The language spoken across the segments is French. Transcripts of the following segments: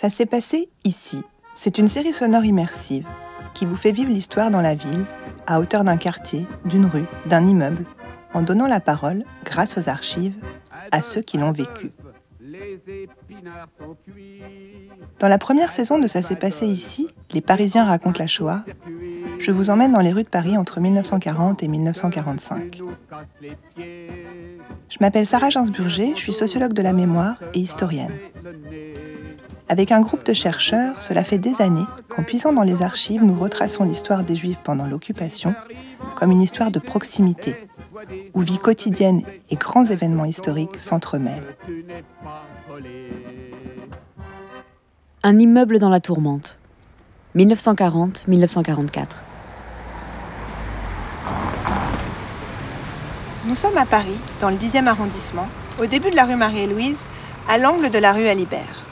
Ça s'est passé ici. C'est une série sonore immersive qui vous fait vivre l'histoire dans la ville, à hauteur d'un quartier, d'une rue, d'un immeuble, en donnant la parole, grâce aux archives, à ceux qui l'ont vécu. Dans la première saison de Ça s'est passé ici, Les Parisiens racontent la Shoah, je vous emmène dans les rues de Paris entre 1940 et 1945. Je m'appelle Sarah Gainsburger, je suis sociologue de la mémoire et historienne. Avec un groupe de chercheurs, cela fait des années qu'en puisant dans les archives, nous retraçons l'histoire des Juifs pendant l'occupation comme une histoire de proximité, où vie quotidienne et grands événements historiques s'entremêlent. Un immeuble dans la tourmente. 1940-1944. Nous sommes à Paris, dans le 10e arrondissement, au début de la rue Marie-Louise, à l'angle de la rue Alibert.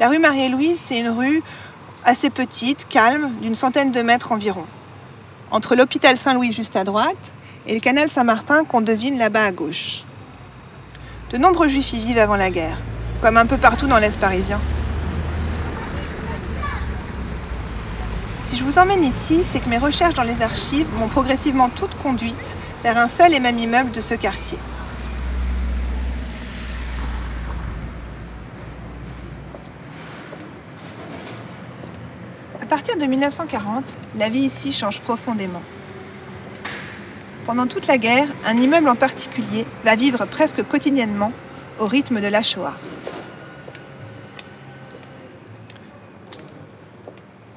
La rue Marie-Louise, c'est une rue assez petite, calme, d'une centaine de mètres environ. Entre l'hôpital Saint-Louis juste à droite et le canal Saint-Martin qu'on devine là-bas à gauche. De nombreux juifs y vivent avant la guerre, comme un peu partout dans l'Est parisien. Si je vous emmène ici, c'est que mes recherches dans les archives m'ont progressivement toutes conduite vers un seul et même immeuble de ce quartier. Partir de 1940, la vie ici change profondément. Pendant toute la guerre, un immeuble en particulier va vivre presque quotidiennement au rythme de la Shoah.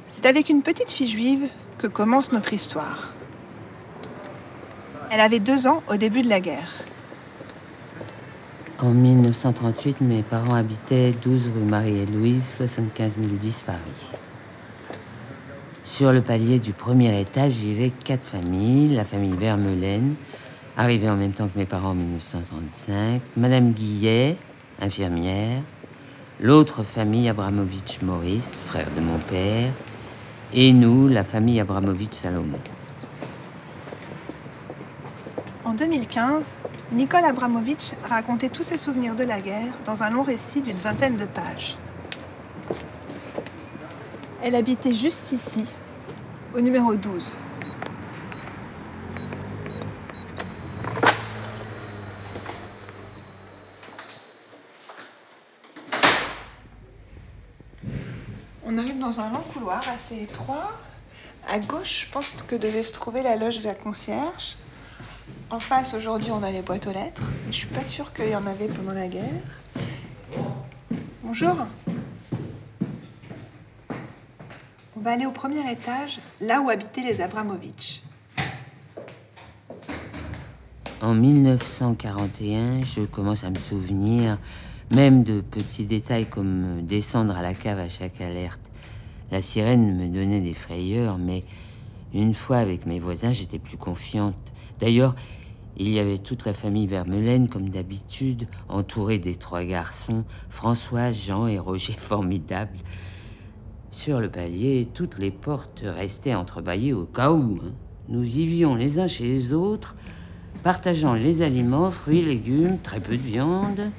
C'est avec une petite fille juive que commence notre histoire. Elle avait deux ans au début de la guerre. En 1938, mes parents habitaient 12 rue Marie et Louise, 75 010 Paris. Sur le palier du premier étage vivaient quatre familles. La famille Vermeulen, arrivée en même temps que mes parents en 1935. Madame Guillet, infirmière. L'autre famille Abramovitch-Maurice, frère de mon père. Et nous, la famille Abramovitch-Salomon. En 2015, Nicole Abramovitch racontait tous ses souvenirs de la guerre dans un long récit d'une vingtaine de pages. Elle habitait juste ici, au numéro 12. On arrive dans un long couloir assez étroit. À gauche, je pense que devait se trouver la loge de la concierge. En face, aujourd'hui, on a les boîtes aux lettres. Je suis pas sûre qu'il y en avait pendant la guerre. Bonjour. On va aller au premier étage, là où habitaient les Abramovitch. En 1941, je commence à me souvenir même de petits détails comme descendre à la cave à chaque alerte. La sirène me donnait des frayeurs, mais une fois avec mes voisins, j'étais plus confiante. D'ailleurs, il y avait toute la famille Vermeulen, comme d'habitude, entourée des trois garçons, François, Jean et Roger formidables. Sur le palier, toutes les portes restaient entrebâillées au cas où. hein. Nous vivions les uns chez les autres, partageant les aliments, fruits, légumes, très peu de viande.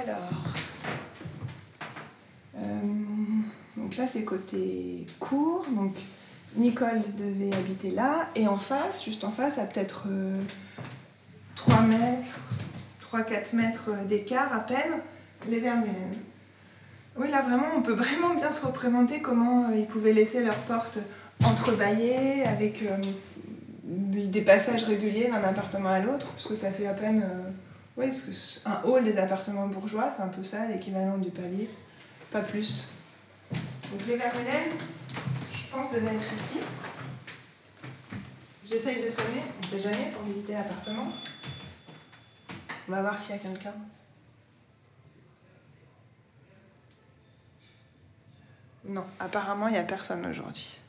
Alors. euh, donc là, c'est côté cour. Donc Nicole devait habiter là. Et en face, juste en face, à peut-être 3 mètres, 3-4 mètres d'écart à peine, les Vermeulen. Oui, là, vraiment, on peut vraiment bien se représenter comment euh, ils pouvaient laisser leurs portes entrebâillées avec euh, des passages réguliers d'un appartement à l'autre, parce que ça fait à peine. euh, un hall des appartements bourgeois, c'est un peu ça, l'équivalent du palier. Pas plus. Donc les Vermeulen, je pense, devaient être ici. J'essaye de sonner, on sait jamais, pour visiter l'appartement. On va voir s'il y a quelqu'un. Non, apparemment, il n'y a personne aujourd'hui.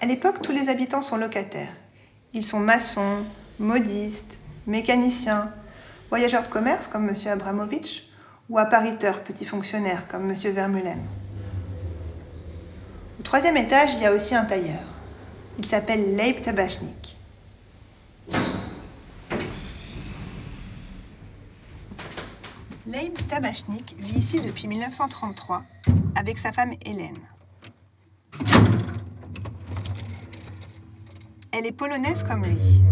À l'époque, tous les habitants sont locataires. Ils sont maçons, modistes, mécaniciens, voyageurs de commerce comme M. Abramovitch ou appariteurs, petits fonctionnaires comme M. Vermeulen. Au troisième étage, il y a aussi un tailleur. Il s'appelle Leib Tabachnik. Leib Tabachnik vit ici depuis 1933 avec sa femme Hélène. Elle est polonaise comme lui.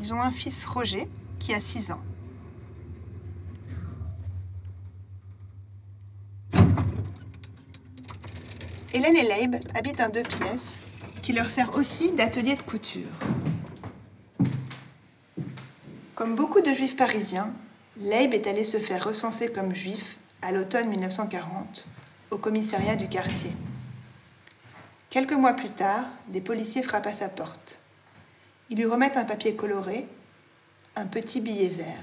Ils ont un fils Roger qui a 6 ans. Hélène et Leib habitent un deux pièces qui leur sert aussi d'atelier de couture. Comme beaucoup de juifs parisiens, Leib est allé se faire recenser comme juif à l'automne 1940 au commissariat du quartier. Quelques mois plus tard, des policiers frappent à sa porte. Ils lui remettent un papier coloré, un petit billet vert.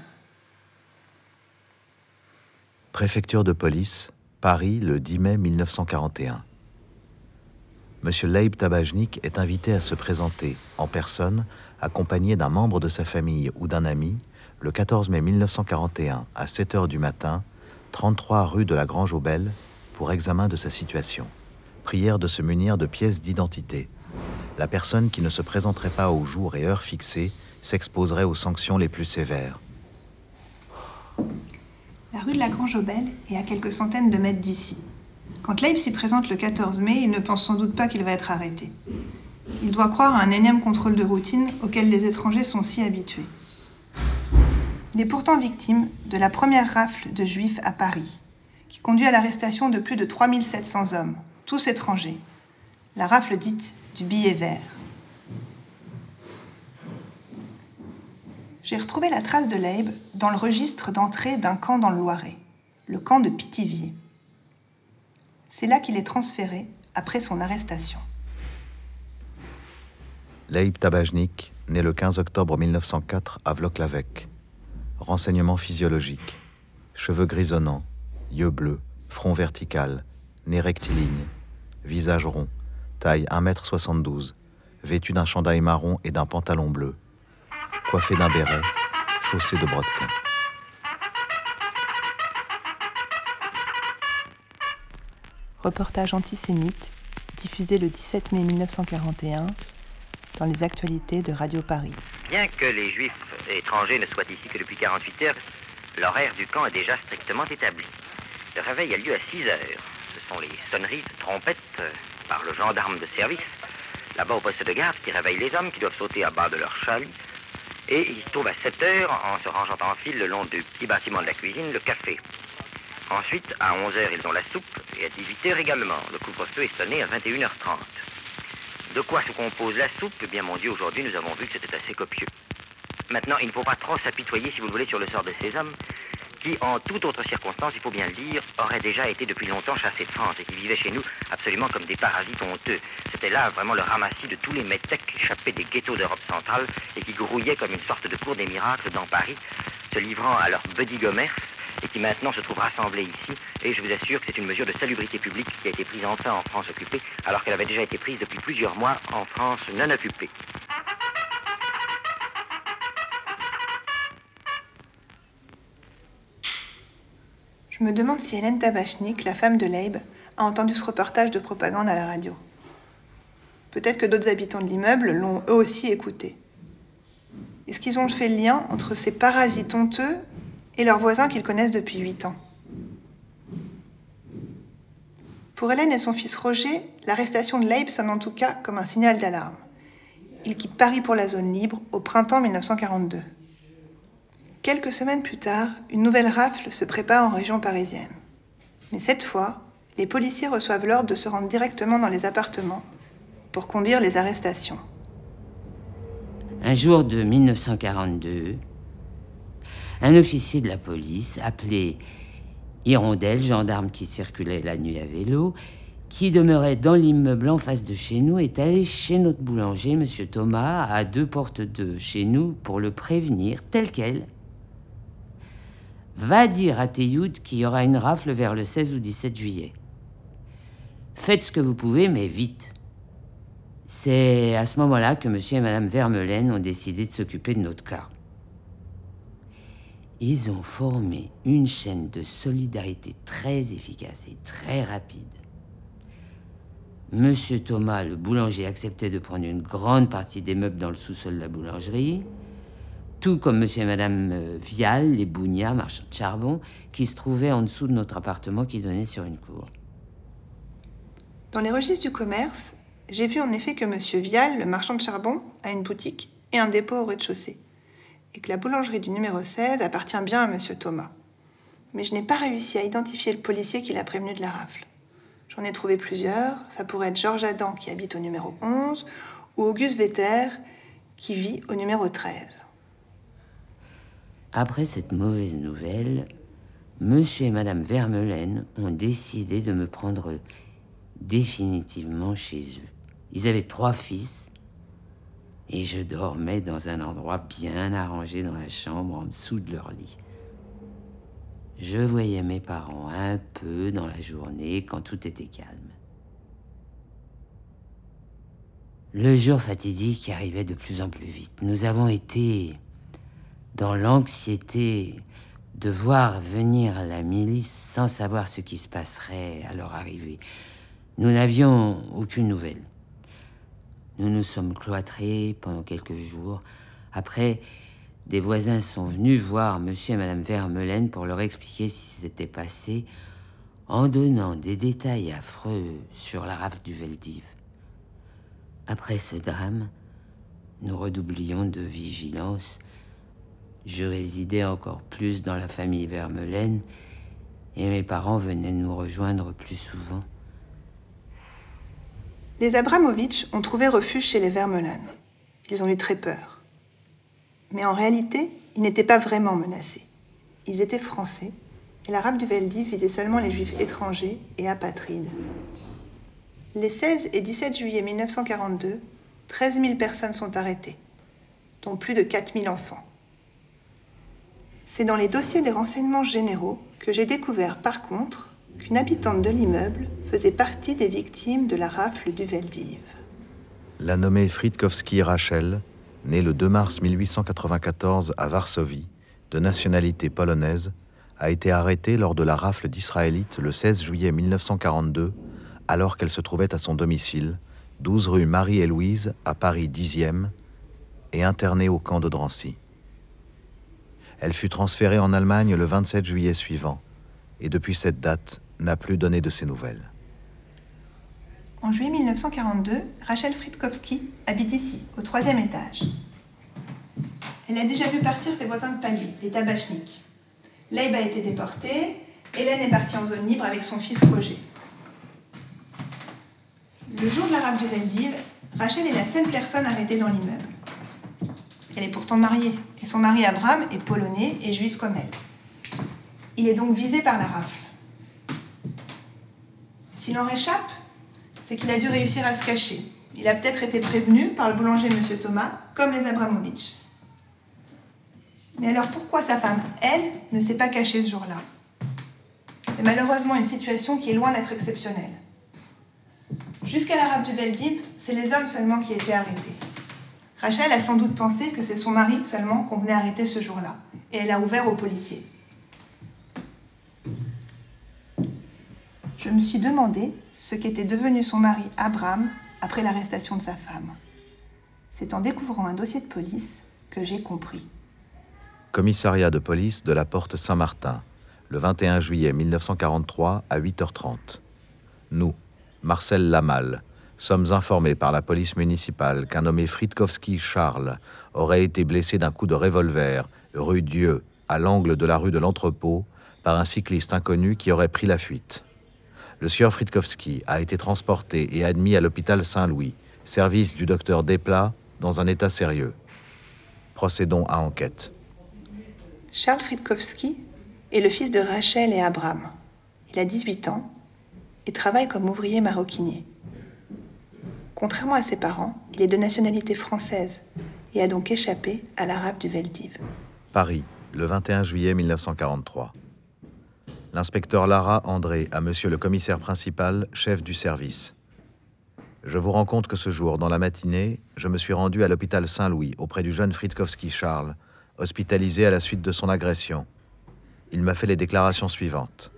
Préfecture de police, Paris, le 10 mai 1941. Monsieur Leib Tabajnik est invité à se présenter en personne, accompagné d'un membre de sa famille ou d'un ami, le 14 mai 1941 à 7 h du matin, 33 rue de la Grange aux pour examen de sa situation. Prière de se munir de pièces d'identité. La personne qui ne se présenterait pas au jour et heure fixés s'exposerait aux sanctions les plus sévères. La rue de la Grange aux est à quelques centaines de mètres d'ici. Quand Leib s'y présente le 14 mai, il ne pense sans doute pas qu'il va être arrêté. Il doit croire à un énième contrôle de routine auquel les étrangers sont si habitués. Il est pourtant victime de la première rafle de juifs à Paris, qui conduit à l'arrestation de plus de 3700 hommes, tous étrangers. La rafle dite du billet vert. J'ai retrouvé la trace de Leib dans le registre d'entrée d'un camp dans le Loiret, le camp de Pithiviers. C'est là qu'il est transféré après son arrestation. Leib Tabajnik, né le 15 octobre 1904 à Vloklavek. Renseignements physiologiques. Cheveux grisonnants, yeux bleus, front vertical, nez rectiligne, visage rond, taille 1m72, vêtu d'un chandail marron et d'un pantalon bleu, coiffé d'un béret, chaussé de brodequins. reportage antisémite diffusé le 17 mai 1941 dans les actualités de Radio Paris. Bien que les juifs étrangers ne soient ici que depuis 48 heures, l'horaire du camp est déjà strictement établi. Le réveil a lieu à 6 heures. Ce sont les sonneries de trompettes euh, par le gendarme de service, là-bas au poste de garde, qui réveillent les hommes qui doivent sauter à bas de leur chalut. Et ils trouvent à 7 heures, en se rangeant en file le long du petit bâtiment de la cuisine, le café. Ensuite, à 11h, ils ont la soupe et à 18h également. Le couvre-feu est sonné à 21h30. De quoi se compose la soupe Eh bien, mon Dieu, aujourd'hui, nous avons vu que c'était assez copieux. Maintenant, il ne faut pas trop s'apitoyer, si vous le voulez, sur le sort de ces hommes qui, en toute autre circonstance, il faut bien le dire, auraient déjà été depuis longtemps chassés de France et qui vivaient chez nous absolument comme des parasites honteux. C'était là vraiment le ramassis de tous les métèques échappés des ghettos d'Europe centrale et qui grouillaient comme une sorte de cour des miracles dans Paris, se livrant à leur buddy commerce et qui maintenant se trouve rassemblée ici. Et je vous assure que c'est une mesure de salubrité publique qui a été prise enfin en France occupée, alors qu'elle avait déjà été prise depuis plusieurs mois en France non occupée. Je me demande si Hélène Tabachnik, la femme de Leib, a entendu ce reportage de propagande à la radio. Peut-être que d'autres habitants de l'immeuble l'ont eux aussi écouté. Est-ce qu'ils ont fait le lien entre ces parasites honteux et leurs voisins qu'ils connaissent depuis huit ans. Pour Hélène et son fils Roger, l'arrestation de Leib sonne en tout cas comme un signal d'alarme. Il quitte Paris pour la zone libre au printemps 1942. Quelques semaines plus tard, une nouvelle rafle se prépare en région parisienne. Mais cette fois, les policiers reçoivent l'ordre de se rendre directement dans les appartements pour conduire les arrestations. Un jour de 1942, un officier de la police, appelé Hirondelle, gendarme qui circulait la nuit à vélo, qui demeurait dans l'immeuble en face de chez nous, est allé chez notre boulanger, M. Thomas, à deux portes de chez nous, pour le prévenir, tel quel. Va dire à Teyoud qu'il y aura une rafle vers le 16 ou 17 juillet. Faites ce que vous pouvez, mais vite. C'est à ce moment-là que M. et Mme Vermelaine ont décidé de s'occuper de notre cas. Ils ont formé une chaîne de solidarité très efficace et très rapide. Monsieur Thomas, le boulanger, acceptait de prendre une grande partie des meubles dans le sous-sol de la boulangerie. tout comme monsieur et madame euh, Vial, les Bougnat, marchands de charbon, qui se trouvaient en dessous de notre appartement qui donnait sur une cour. Dans les registres du commerce, j'ai vu en effet que monsieur Vial, le marchand de charbon, a une boutique et un dépôt au rez-de-chaussée, et que la boulangerie du numéro 16 appartient bien à monsieur Thomas. Mais je n'ai pas réussi à identifier le policier qui l'a prévenu de la rafle. J'en ai trouvé plusieurs. Ça pourrait être Georges Adam qui habite au numéro 11 ou Auguste Vetter qui vit au numéro 13. Après cette mauvaise nouvelle, monsieur et madame Vermelaine ont décidé de me prendre définitivement chez eux. Ils avaient trois fils et je dormais dans un endroit bien arrangé dans la chambre en dessous de leur lit. Je voyais mes parents un peu dans la journée quand tout était calme. Le jour fatidique arrivait de plus en plus vite. Nous avons été dans l'anxiété de voir venir la milice sans savoir ce qui se passerait à leur arrivée. Nous n'avions aucune nouvelle. Nous nous sommes cloîtrés pendant quelques jours. Après, des voisins sont venus voir monsieur et madame Vermelaine pour leur expliquer ce qui s'était passé en donnant des détails affreux sur la rafle du Veldiv. Après ce drame, nous redoublions de vigilance. Je résidais encore plus dans la famille Vermelaine et mes parents venaient nous rejoindre plus souvent. Les Abramovitch ont trouvé refuge chez les Vermelaine. Ils ont eu très peur. Mais en réalité, ils n'étaient pas vraiment menacés. Ils étaient français, et l'arabe du Veldiv visait seulement les juifs étrangers et apatrides. Les 16 et 17 juillet 1942, 13 000 personnes sont arrêtées, dont plus de 4 000 enfants. C'est dans les dossiers des renseignements généraux que j'ai découvert par contre qu'une habitante de l'immeuble faisait partie des victimes de la rafle du Veldiv. La nommée Fritkowski Rachel né le 2 mars 1894 à Varsovie, de nationalité polonaise, a été arrêtée lors de la rafle d'Israélites le 16 juillet 1942, alors qu'elle se trouvait à son domicile, 12 rue Marie et Louise, à Paris 10e, et internée au camp de Drancy. Elle fut transférée en Allemagne le 27 juillet suivant, et depuis cette date n'a plus donné de ses nouvelles. En juillet 1942, Rachel Fritkowski habite ici, au troisième étage. Elle a déjà vu partir ses voisins de palier, les tabachniks. Leib a été déporté, Hélène est partie en zone libre avec son fils Roger. Le jour de la rafle du Veldiv, Rachel est la seule personne arrêtée dans l'immeuble. Elle est pourtant mariée, et son mari Abraham est polonais et juif comme elle. Il est donc visé par la rafle. S'il en réchappe, c'est qu'il a dû réussir à se cacher. Il a peut-être été prévenu par le boulanger M. Thomas, comme les Abramovitch. Mais alors pourquoi sa femme, elle, ne s'est pas cachée ce jour-là? C'est malheureusement une situation qui est loin d'être exceptionnelle. Jusqu'à l'arabe du Veldiv, c'est les hommes seulement qui étaient arrêtés. Rachel a sans doute pensé que c'est son mari seulement qu'on venait arrêter ce jour-là, et elle a ouvert aux policiers. Je me suis demandé ce qu'était devenu son mari Abraham après l'arrestation de sa femme. C'est en découvrant un dossier de police que j'ai compris. Commissariat de police de la Porte Saint-Martin, le 21 juillet 1943 à 8h30. Nous, Marcel Lamal, sommes informés par la police municipale qu'un nommé Fritkowski Charles aurait été blessé d'un coup de revolver rue Dieu, à l'angle de la rue de l'Entrepôt, par un cycliste inconnu qui aurait pris la fuite le sieur Fritkowski a été transporté et admis à l'hôpital Saint-Louis, service du docteur Desplat, dans un état sérieux. Procédons à enquête. Charles Fritkowski est le fils de Rachel et Abraham. Il a 18 ans et travaille comme ouvrier maroquinier. Contrairement à ses parents, il est de nationalité française et a donc échappé à l'arabe du Veldiv. Paris, le 21 juillet 1943 l'inspecteur Lara André à monsieur le commissaire principal, chef du service. Je vous rends compte que ce jour, dans la matinée, je me suis rendu à l'hôpital Saint-Louis auprès du jeune Fritkowski Charles, hospitalisé à la suite de son agression. Il m'a fait les déclarations suivantes.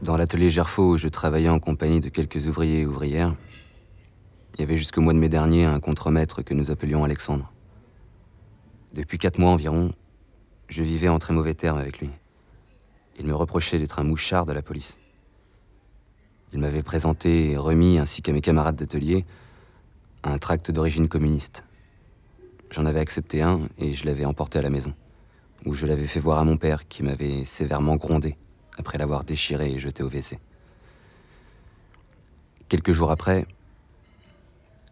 Dans l'atelier Gerfaux où je travaillais en compagnie de quelques ouvriers et ouvrières, il y avait jusqu'au mois de mai dernier un contremaître que nous appelions Alexandre. Depuis quatre mois environ, je vivais en très mauvais termes avec lui. Il me reprochait d'être un mouchard de la police. Il m'avait présenté et remis, ainsi qu'à mes camarades d'atelier, un tract d'origine communiste. J'en avais accepté un et je l'avais emporté à la maison, où je l'avais fait voir à mon père qui m'avait sévèrement grondé après l'avoir déchiré et jeté au WC. Quelques jours après,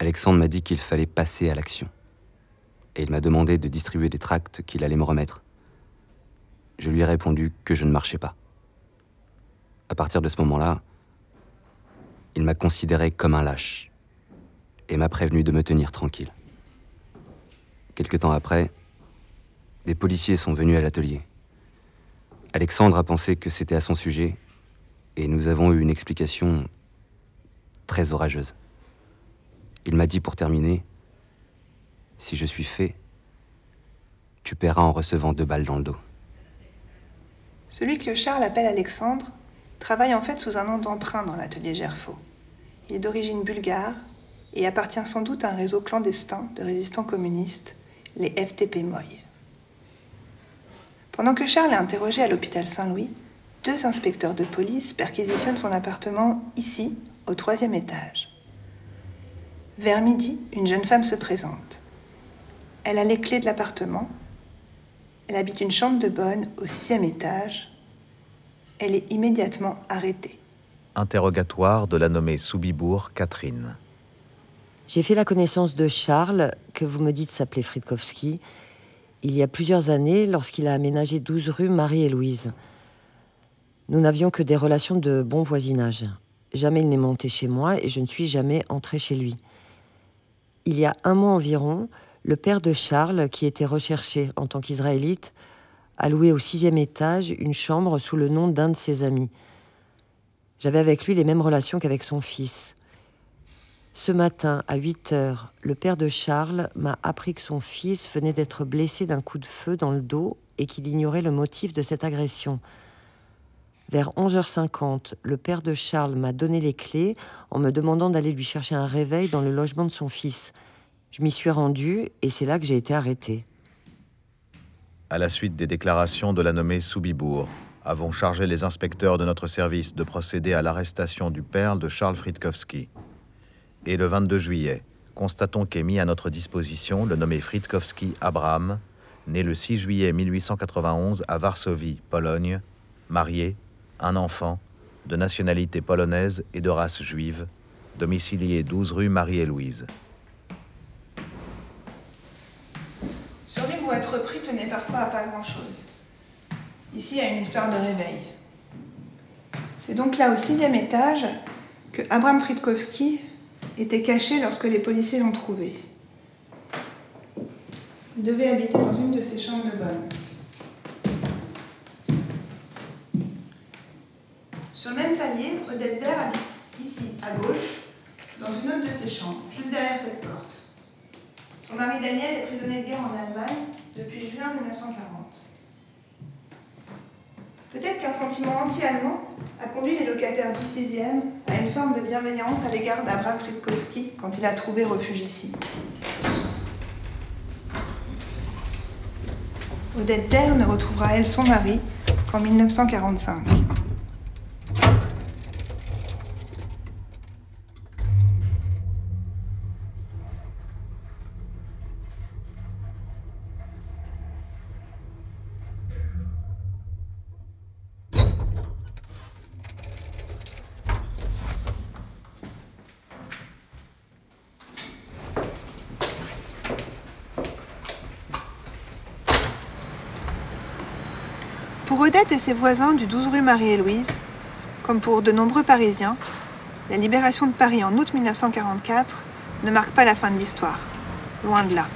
Alexandre m'a dit qu'il fallait passer à l'action. Et il m'a demandé de distribuer des tracts qu'il allait me remettre. Je lui ai répondu que je ne marchais pas. À partir de ce moment-là, il m'a considéré comme un lâche et m'a prévenu de me tenir tranquille. Quelque temps après, des policiers sont venus à l'atelier. Alexandre a pensé que c'était à son sujet et nous avons eu une explication très orageuse. Il m'a dit pour terminer, si je suis fait, tu paieras en recevant deux balles dans le dos. Celui que Charles appelle Alexandre travaille en fait sous un nom d'emprunt dans l'atelier Gerfaux. Il est d'origine bulgare et appartient sans doute à un réseau clandestin de résistants communistes, les FTP Moy. Pendant que Charles est interrogé à l'hôpital Saint-Louis, deux inspecteurs de police perquisitionnent son appartement ici, au troisième étage. Vers midi, une jeune femme se présente. Elle a les clés de l'appartement. Elle habite une chambre de bonne au sixième étage. Elle est immédiatement arrêtée. Interrogatoire de la nommée Soubibourg Catherine. J'ai fait la connaissance de Charles, que vous me dites s'appeler Fritkowski, il y a plusieurs années lorsqu'il a aménagé 12 rue Marie et Louise. Nous n'avions que des relations de bon voisinage. Jamais il n'est monté chez moi et je ne suis jamais entrée chez lui. Il y a un mois environ, le père de Charles, qui était recherché en tant qu'israélite, a loué au sixième étage une chambre sous le nom d'un de ses amis. J'avais avec lui les mêmes relations qu'avec son fils. Ce matin, à 8 heures, le père de Charles m'a appris que son fils venait d'être blessé d'un coup de feu dans le dos et qu'il ignorait le motif de cette agression. Vers 11h50, le père de Charles m'a donné les clés en me demandant d'aller lui chercher un réveil dans le logement de son fils. Je m'y suis rendue et c'est là que j'ai été arrêtée. À la suite des déclarations de la nommée Soubibourg, avons chargé les inspecteurs de notre service de procéder à l'arrestation du père de Charles Fritkowski. Et le 22 juillet, constatons qu'est mis à notre disposition le nommé Fritkowski Abraham, né le 6 juillet 1891 à Varsovie, Pologne, marié, un enfant, de nationalité polonaise et de race juive, domicilié 12 rue Marie-et-Louise. Être pris tenait parfois à pas grand-chose. Ici, il y a une histoire de réveil. C'est donc là, au sixième étage, que Abraham Fritkowski était caché lorsque les policiers l'ont trouvé. Il devait habiter dans une de ses chambres de bonne. Sur le même palier, Odette Der habite ici, à gauche, dans une autre de ses chambres, juste derrière cette porte. Son mari Daniel est prisonnier de guerre en Allemagne depuis juin 1940. Peut-être qu'un sentiment anti-allemand a conduit les locataires du 6e à une forme de bienveillance à l'égard d'Abraham Fritkowski quand il a trouvé refuge ici. Odette Der ne retrouvera, elle, son mari qu'en 1945. Pour Odette et ses voisins du 12 rue Marie-et-Louise, comme pour de nombreux Parisiens, la libération de Paris en août 1944 ne marque pas la fin de l'histoire, loin de là.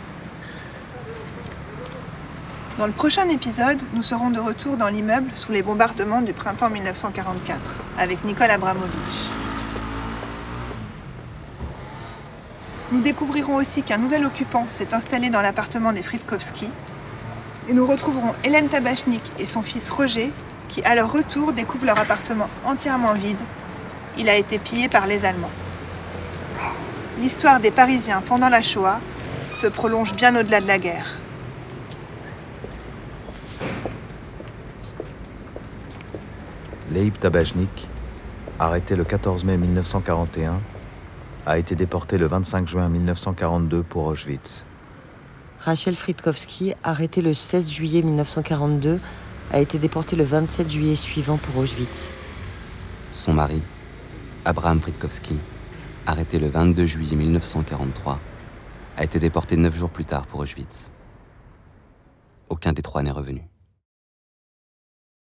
Dans le prochain épisode, nous serons de retour dans l'immeuble sous les bombardements du printemps 1944 avec Nicole Abramovitch. Nous découvrirons aussi qu'un nouvel occupant s'est installé dans l'appartement des Fritkowski et nous retrouverons Hélène Tabachnik et son fils Roger qui, à leur retour, découvrent leur appartement entièrement vide. Il a été pillé par les Allemands. L'histoire des Parisiens pendant la Shoah se prolonge bien au-delà de la guerre. Leib Tabachnik, arrêté le 14 mai 1941, a été déporté le 25 juin 1942 pour Auschwitz. Rachel Fritkowski, arrêtée le 16 juillet 1942, a été déportée le 27 juillet suivant pour Auschwitz. Son mari, Abraham Fritkowski, arrêté le 22 juillet 1943, a été déporté neuf jours plus tard pour Auschwitz. Aucun des trois n'est revenu.